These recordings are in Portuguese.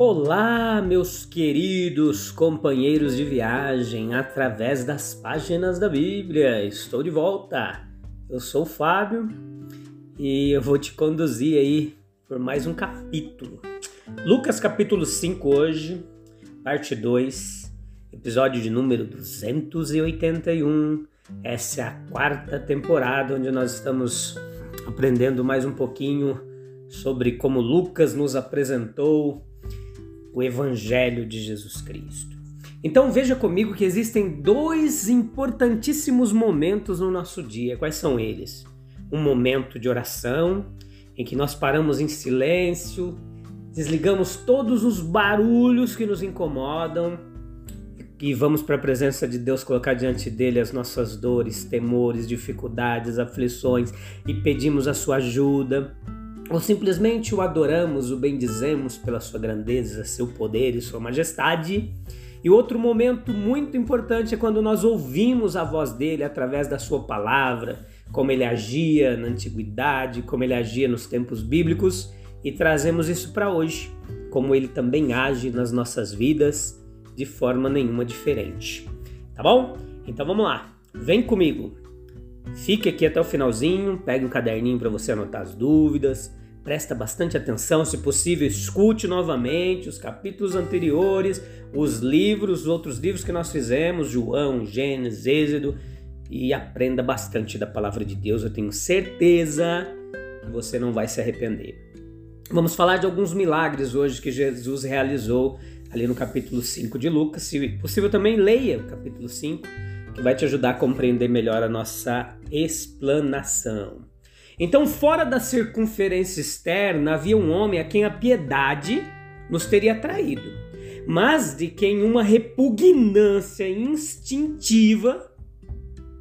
Olá, meus queridos companheiros de viagem através das páginas da Bíblia. Estou de volta. Eu sou o Fábio e eu vou te conduzir aí por mais um capítulo. Lucas capítulo 5 hoje, parte 2, episódio de número 281. Essa é a quarta temporada onde nós estamos aprendendo mais um pouquinho sobre como Lucas nos apresentou o Evangelho de Jesus Cristo. Então veja comigo que existem dois importantíssimos momentos no nosso dia. Quais são eles? Um momento de oração, em que nós paramos em silêncio, desligamos todos os barulhos que nos incomodam e vamos para a presença de Deus colocar diante dele as nossas dores, temores, dificuldades, aflições e pedimos a sua ajuda ou simplesmente o adoramos, o bendizemos pela sua grandeza, seu poder e sua majestade. E outro momento muito importante é quando nós ouvimos a voz dele através da sua palavra, como ele agia na antiguidade, como ele agia nos tempos bíblicos, e trazemos isso para hoje, como ele também age nas nossas vidas de forma nenhuma diferente. Tá bom? Então vamos lá. Vem comigo. Fique aqui até o finalzinho, pegue o um caderninho para você anotar as dúvidas, presta bastante atenção, se possível, escute novamente os capítulos anteriores, os livros, os outros livros que nós fizemos, João, Gênesis, Êxodo, e aprenda bastante da palavra de Deus. Eu tenho certeza que você não vai se arrepender. Vamos falar de alguns milagres hoje que Jesus realizou ali no capítulo 5 de Lucas. Se possível, também leia o capítulo 5, que vai te ajudar a compreender melhor a nossa explanação. Então, fora da circunferência externa, havia um homem a quem a piedade nos teria atraído, mas de quem uma repugnância instintiva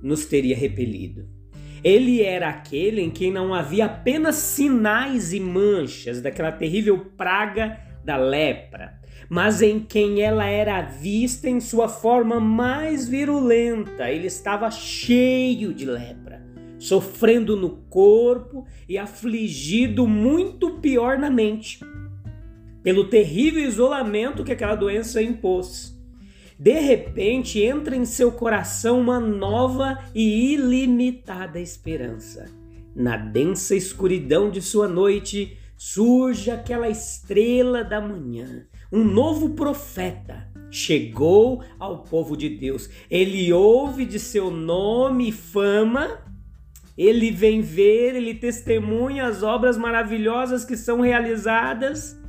nos teria repelido. Ele era aquele em quem não havia apenas sinais e manchas daquela terrível praga da lepra, mas em quem ela era vista em sua forma mais virulenta. Ele estava cheio de lepra sofrendo no corpo e afligido muito pior na mente, pelo terrível isolamento que aquela doença impôs. De repente entra em seu coração uma nova e ilimitada esperança. Na densa escuridão de sua noite surge aquela estrela da manhã, um novo profeta. Chegou ao povo de Deus. Ele ouve de seu nome e fama ele vem ver, ele testemunha as obras maravilhosas que são realizadas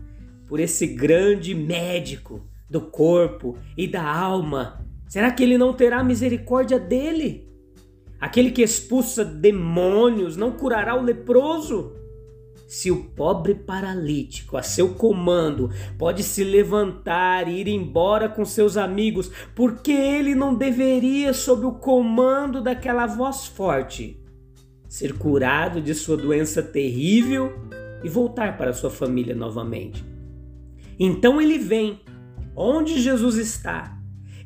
por esse grande médico do corpo e da alma. Será que ele não terá misericórdia dele? Aquele que expulsa demônios não curará o leproso? Se o pobre paralítico, a seu comando, pode se levantar e ir embora com seus amigos, por que ele não deveria, sob o comando daquela voz forte, ser curado de sua doença terrível e voltar para sua família novamente. Então ele vem onde Jesus está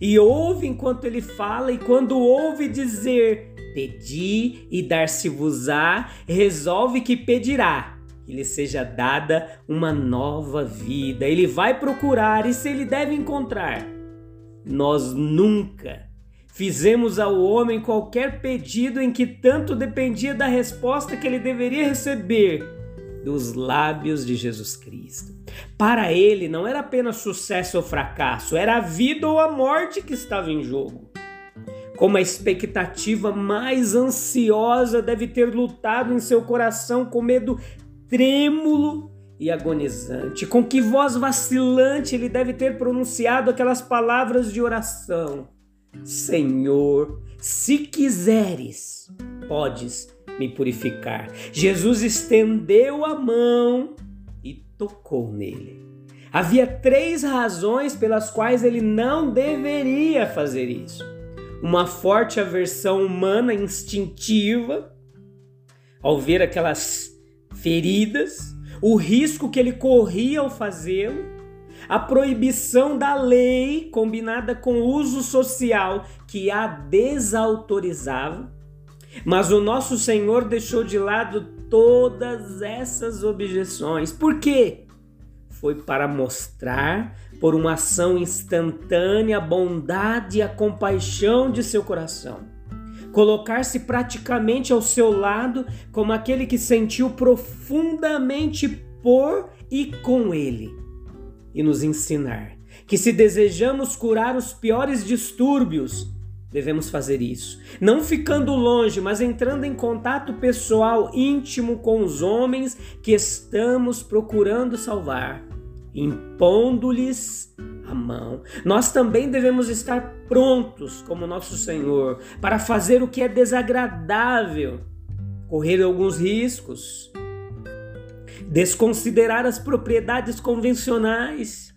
e ouve enquanto ele fala, e quando ouve dizer: Pedi e dar-se-vos-á, resolve que pedirá que lhe seja dada uma nova vida. Ele vai procurar e se ele deve encontrar. Nós nunca Fizemos ao homem qualquer pedido em que tanto dependia da resposta que ele deveria receber dos lábios de Jesus Cristo. Para ele não era apenas sucesso ou fracasso, era a vida ou a morte que estava em jogo. Como a expectativa mais ansiosa deve ter lutado em seu coração com medo trêmulo e agonizante, com que voz vacilante ele deve ter pronunciado aquelas palavras de oração. Senhor, se quiseres, podes me purificar. Jesus estendeu a mão e tocou nele. Havia três razões pelas quais ele não deveria fazer isso: uma forte aversão humana instintiva, ao ver aquelas feridas, o risco que ele corria ao fazê-lo, a proibição da lei combinada com o uso social que a desautorizava. Mas o nosso Senhor deixou de lado todas essas objeções. Por quê? Foi para mostrar, por uma ação instantânea, a bondade e a compaixão de seu coração. Colocar-se praticamente ao seu lado como aquele que sentiu profundamente por e com ele e nos ensinar que se desejamos curar os piores distúrbios, devemos fazer isso. Não ficando longe, mas entrando em contato pessoal íntimo com os homens que estamos procurando salvar, impondo-lhes a mão. Nós também devemos estar prontos, como nosso Senhor, para fazer o que é desagradável, correr alguns riscos desconsiderar as propriedades convencionais.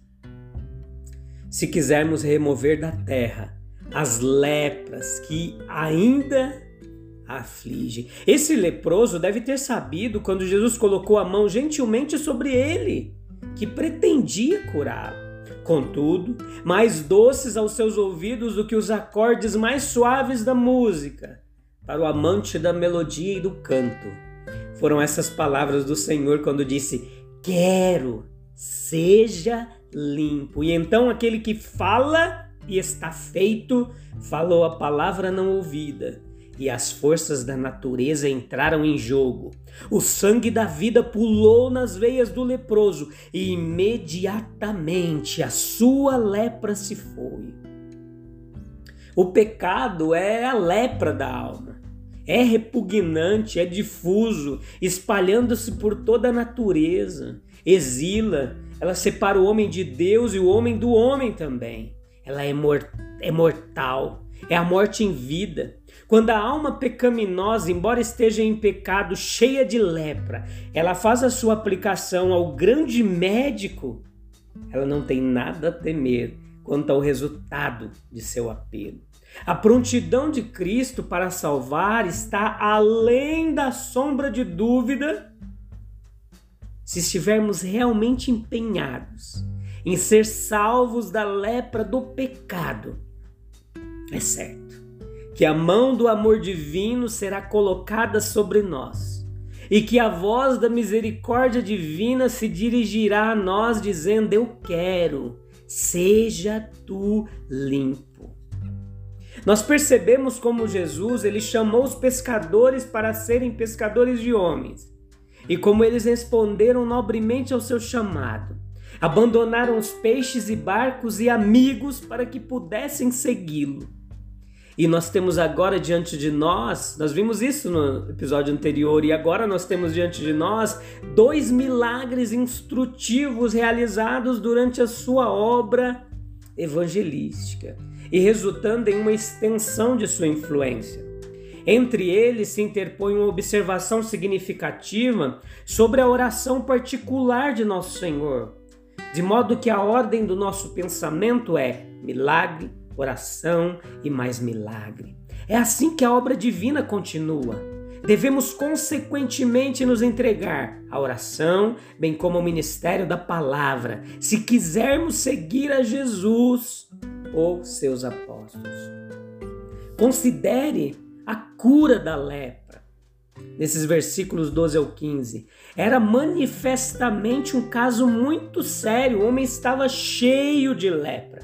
Se quisermos remover da terra as lepras que ainda afligem. Esse leproso deve ter sabido quando Jesus colocou a mão gentilmente sobre ele, que pretendia curá-lo. Contudo, mais doces aos seus ouvidos do que os acordes mais suaves da música, para o amante da melodia e do canto foram essas palavras do Senhor quando disse: Quero, seja limpo. E então aquele que fala e está feito, falou a palavra não ouvida. E as forças da natureza entraram em jogo. O sangue da vida pulou nas veias do leproso e imediatamente a sua lepra se foi. O pecado é a lepra da alma é repugnante, é difuso, espalhando-se por toda a natureza, exila, ela separa o homem de Deus e o homem do homem também. Ela é, mor é mortal, é a morte em vida. Quando a alma pecaminosa, embora esteja em pecado, cheia de lepra, ela faz a sua aplicação ao grande médico, ela não tem nada a temer quanto ao resultado de seu apelo. A prontidão de Cristo para salvar está além da sombra de dúvida se estivermos realmente empenhados em ser salvos da lepra do pecado. É certo que a mão do amor divino será colocada sobre nós e que a voz da misericórdia divina se dirigirá a nós dizendo: Eu quero, seja tu limpo. Nós percebemos como Jesus ele chamou os pescadores para serem pescadores de homens e como eles responderam nobremente ao seu chamado. Abandonaram os peixes e barcos e amigos para que pudessem segui-lo. E nós temos agora diante de nós, nós vimos isso no episódio anterior, e agora nós temos diante de nós dois milagres instrutivos realizados durante a sua obra evangelística e resultando em uma extensão de sua influência. Entre eles se interpõe uma observação significativa sobre a oração particular de Nosso Senhor, de modo que a ordem do nosso pensamento é milagre, oração e mais milagre. É assim que a obra divina continua. Devemos consequentemente nos entregar à oração, bem como ao ministério da palavra, se quisermos seguir a Jesus ou seus apóstolos. Considere a cura da lepra. Nesses versículos 12 ao 15, era manifestamente um caso muito sério. O homem estava cheio de lepra.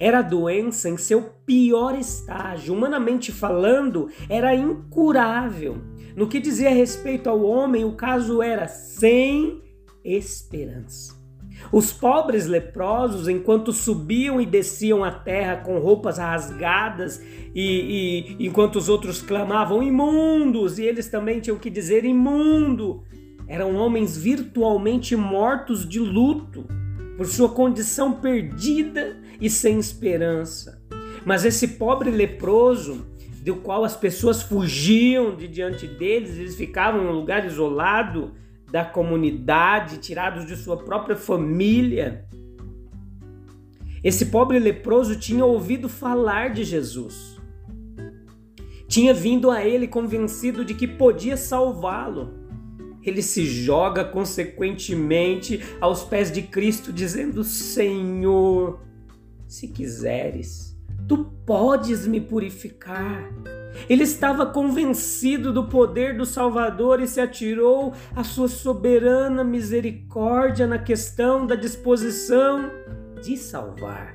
Era a doença em seu pior estágio. Humanamente falando, era incurável. No que dizia respeito ao homem, o caso era sem esperança. Os pobres leprosos, enquanto subiam e desciam a terra com roupas rasgadas, e, e enquanto os outros clamavam imundos, e eles também tinham que dizer imundo, eram homens virtualmente mortos de luto por sua condição perdida e sem esperança. Mas esse pobre leproso do qual as pessoas fugiam de diante deles, eles ficavam em um lugar isolado da comunidade, tirados de sua própria família. Esse pobre leproso tinha ouvido falar de Jesus. Tinha vindo a ele convencido de que podia salvá-lo. Ele se joga consequentemente aos pés de Cristo, dizendo: Senhor, se quiseres, tu podes me purificar. Ele estava convencido do poder do Salvador e se atirou à sua soberana misericórdia na questão da disposição de salvar.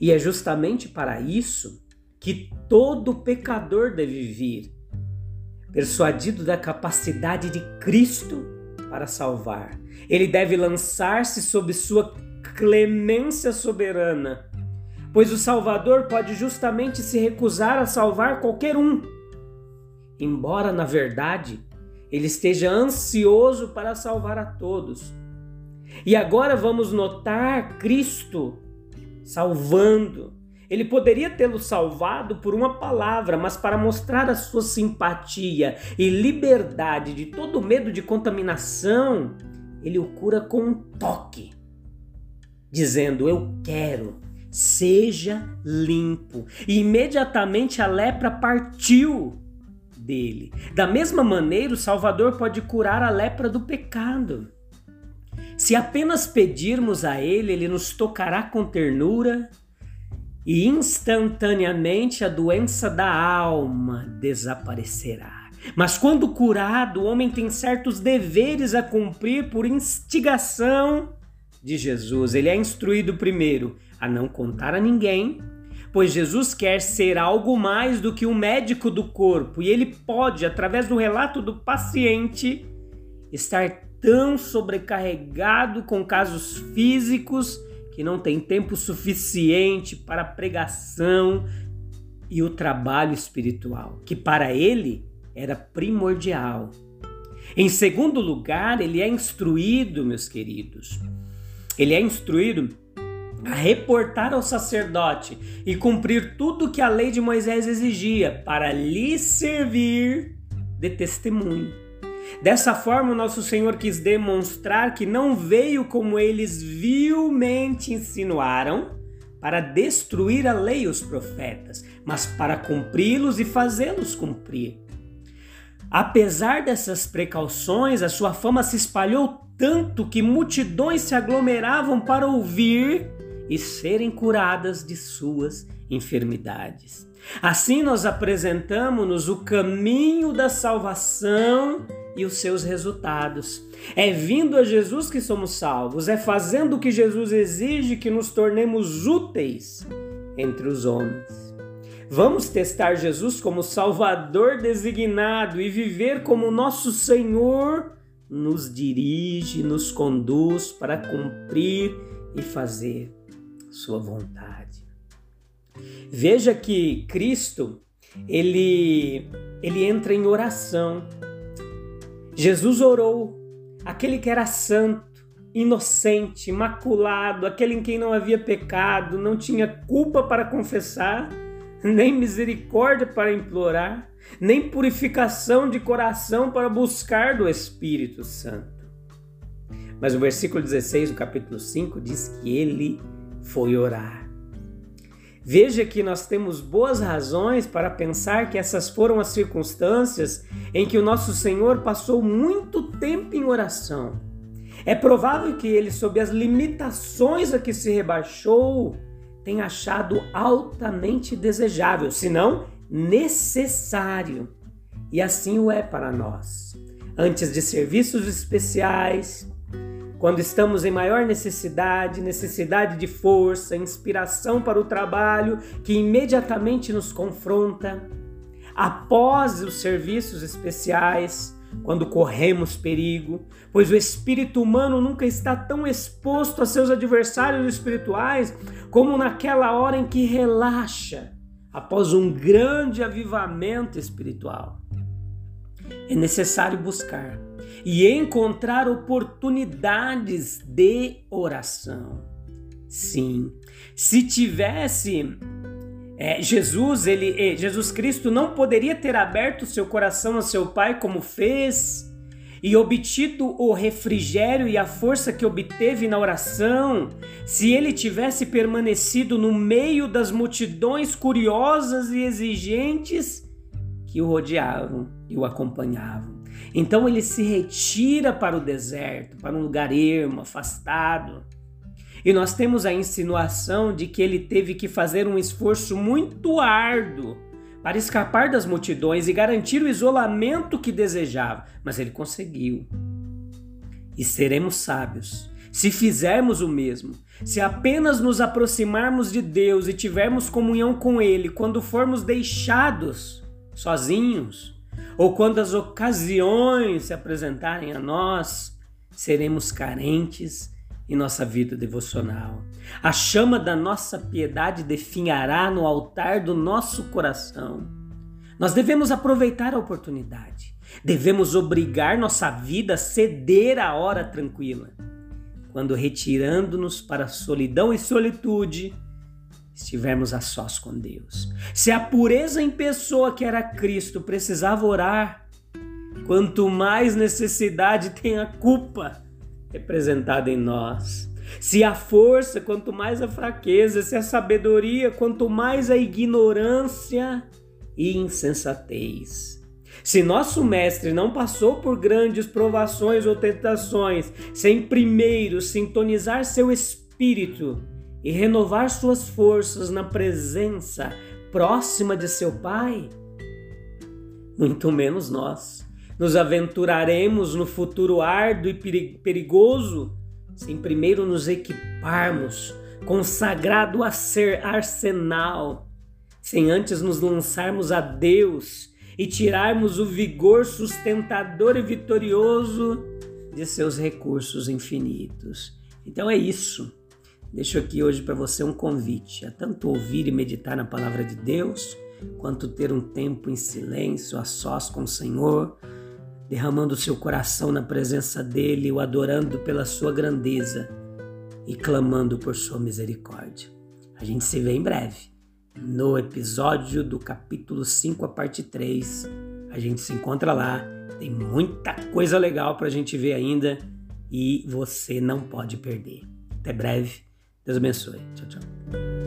E é justamente para isso que todo pecador deve vir, persuadido da capacidade de Cristo para salvar. Ele deve lançar-se sob sua clemência soberana, pois o Salvador pode justamente se recusar a salvar qualquer um, embora na verdade ele esteja ansioso para salvar a todos. E agora vamos notar Cristo salvando. Ele poderia tê-lo salvado por uma palavra, mas para mostrar a sua simpatia e liberdade de todo medo de contaminação, ele o cura com um toque, dizendo: Eu quero, seja limpo. E imediatamente a lepra partiu dele. Da mesma maneira, o Salvador pode curar a lepra do pecado. Se apenas pedirmos a Ele, Ele nos tocará com ternura e instantaneamente a doença da alma desaparecerá. Mas quando curado, o homem tem certos deveres a cumprir por instigação de Jesus. Ele é instruído primeiro a não contar a ninguém, pois Jesus quer ser algo mais do que um médico do corpo e ele pode, através do relato do paciente, estar tão sobrecarregado com casos físicos que não tem tempo suficiente para a pregação e o trabalho espiritual, que para ele era primordial. Em segundo lugar, ele é instruído, meus queridos, ele é instruído a reportar ao sacerdote e cumprir tudo que a lei de Moisés exigia para lhe servir de testemunho. Dessa forma, o nosso Senhor quis demonstrar que não veio como eles vilmente insinuaram para destruir a lei e os profetas, mas para cumpri-los e fazê-los cumprir. Apesar dessas precauções, a sua fama se espalhou tanto que multidões se aglomeravam para ouvir e serem curadas de suas enfermidades. Assim, nós apresentamos-nos o caminho da salvação e os seus resultados. É vindo a Jesus que somos salvos, é fazendo o que Jesus exige que nos tornemos úteis entre os homens. Vamos testar Jesus como Salvador designado e viver como nosso Senhor nos dirige, nos conduz para cumprir e fazer Sua vontade. Veja que Cristo ele ele entra em oração Jesus orou, aquele que era santo, inocente, imaculado, aquele em quem não havia pecado, não tinha culpa para confessar, nem misericórdia para implorar, nem purificação de coração para buscar do Espírito Santo. Mas o versículo 16 do capítulo 5 diz que ele foi orar. Veja que nós temos boas razões para pensar que essas foram as circunstâncias em que o nosso Senhor passou muito tempo em oração. É provável que ele, sob as limitações a que se rebaixou, tenha achado altamente desejável, se não necessário. E assim o é para nós. Antes de serviços especiais, quando estamos em maior necessidade, necessidade de força, inspiração para o trabalho que imediatamente nos confronta, após os serviços especiais, quando corremos perigo, pois o espírito humano nunca está tão exposto a seus adversários espirituais como naquela hora em que relaxa após um grande avivamento espiritual. É necessário buscar e encontrar oportunidades de oração. Sim, se tivesse É, Jesus, ele, é, Jesus Cristo não poderia ter aberto seu coração a seu Pai como fez e obtido o refrigério e a força que obteve na oração, se ele tivesse permanecido no meio das multidões curiosas e exigentes que o rodeavam e o acompanhavam. Então ele se retira para o deserto, para um lugar ermo, afastado. E nós temos a insinuação de que ele teve que fazer um esforço muito árduo para escapar das multidões e garantir o isolamento que desejava, mas ele conseguiu. E seremos sábios se fizermos o mesmo, se apenas nos aproximarmos de Deus e tivermos comunhão com Ele quando formos deixados sozinhos, ou quando as ocasiões se apresentarem a nós, seremos carentes em nossa vida devocional. A chama da nossa piedade definhará no altar do nosso coração. Nós devemos aproveitar a oportunidade. Devemos obrigar nossa vida a ceder à hora tranquila. Quando retirando-nos para a solidão e solitude, estivermos a sós com Deus. Se a pureza em pessoa que era Cristo precisava orar, quanto mais necessidade tem a culpa representada em nós. Se a força, quanto mais a fraqueza, se a sabedoria, quanto mais a ignorância e insensatez. Se nosso mestre não passou por grandes provações ou tentações, sem primeiro sintonizar seu espírito e renovar suas forças na presença próxima de seu Pai, muito menos nós nos aventuraremos no futuro árduo e perigoso sem primeiro nos equiparmos com sagrado arsenal, sem antes nos lançarmos a Deus e tirarmos o vigor sustentador e vitorioso de seus recursos infinitos. Então é isso. Deixo aqui hoje para você um convite a tanto ouvir e meditar na palavra de Deus, quanto ter um tempo em silêncio, a sós com o Senhor, derramando seu coração na presença dele, o adorando pela sua grandeza e clamando por sua misericórdia. A gente se vê em breve no episódio do capítulo 5, a parte 3. A gente se encontra lá. Tem muita coisa legal para a gente ver ainda e você não pode perder. Até breve. Deus abençoe. Tchau, tchau.